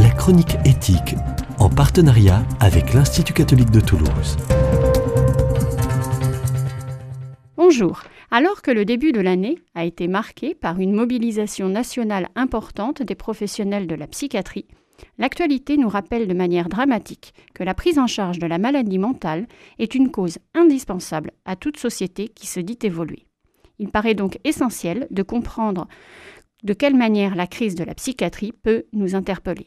la chronique éthique, en partenariat avec l'Institut catholique de Toulouse. Bonjour. Alors que le début de l'année a été marqué par une mobilisation nationale importante des professionnels de la psychiatrie, l'actualité nous rappelle de manière dramatique que la prise en charge de la maladie mentale est une cause indispensable à toute société qui se dit évoluer. Il paraît donc essentiel de comprendre de quelle manière la crise de la psychiatrie peut nous interpeller.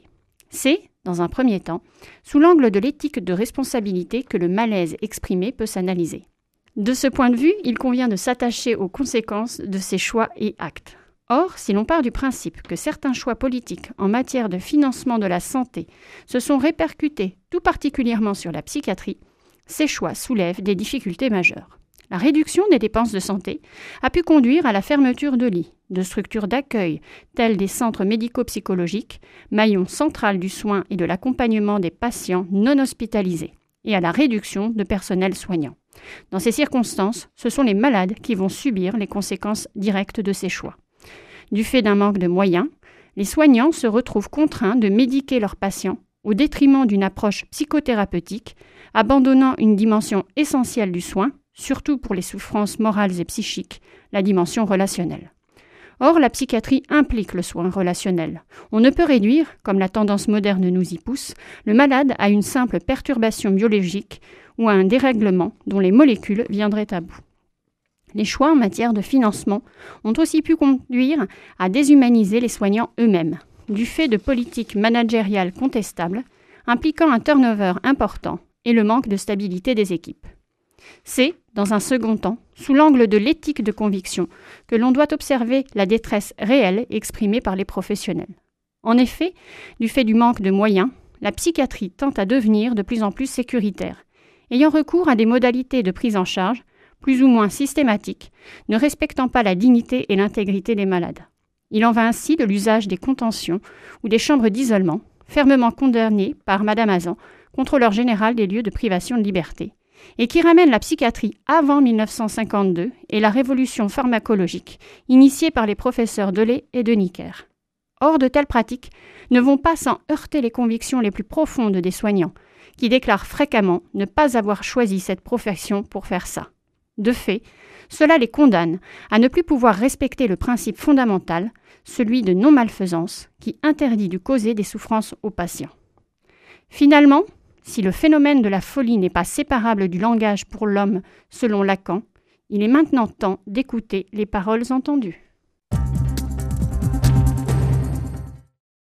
C'est, dans un premier temps, sous l'angle de l'éthique de responsabilité que le malaise exprimé peut s'analyser. De ce point de vue, il convient de s'attacher aux conséquences de ces choix et actes. Or, si l'on part du principe que certains choix politiques en matière de financement de la santé se sont répercutés tout particulièrement sur la psychiatrie, ces choix soulèvent des difficultés majeures. La réduction des dépenses de santé a pu conduire à la fermeture de lits, de structures d'accueil telles des centres médico-psychologiques, maillon central du soin et de l'accompagnement des patients non hospitalisés, et à la réduction de personnel soignant. Dans ces circonstances, ce sont les malades qui vont subir les conséquences directes de ces choix. Du fait d'un manque de moyens, les soignants se retrouvent contraints de médiquer leurs patients au détriment d'une approche psychothérapeutique, abandonnant une dimension essentielle du soin, surtout pour les souffrances morales et psychiques, la dimension relationnelle. Or, la psychiatrie implique le soin relationnel. On ne peut réduire, comme la tendance moderne nous y pousse, le malade à une simple perturbation biologique ou à un dérèglement dont les molécules viendraient à bout. Les choix en matière de financement ont aussi pu conduire à déshumaniser les soignants eux-mêmes, du fait de politiques managériales contestables, impliquant un turnover important et le manque de stabilité des équipes. C'est, dans un second temps, sous l'angle de l'éthique de conviction, que l'on doit observer la détresse réelle exprimée par les professionnels. En effet, du fait du manque de moyens, la psychiatrie tente à devenir de plus en plus sécuritaire, ayant recours à des modalités de prise en charge plus ou moins systématiques, ne respectant pas la dignité et l'intégrité des malades. Il en va ainsi de l'usage des contentions ou des chambres d'isolement, fermement condamnées par Madame Azan, contrôleur général des lieux de privation de liberté, et qui ramène la psychiatrie avant 1952 et la révolution pharmacologique initiée par les professeurs Delay et de Nicker. Or, de telles pratiques ne vont pas sans heurter les convictions les plus profondes des soignants, qui déclarent fréquemment ne pas avoir choisi cette profession pour faire ça. De fait, cela les condamne à ne plus pouvoir respecter le principe fondamental, celui de non-malfaisance, qui interdit de causer des souffrances aux patients. Finalement, si le phénomène de la folie n'est pas séparable du langage pour l'homme selon Lacan, il est maintenant temps d'écouter les paroles entendues.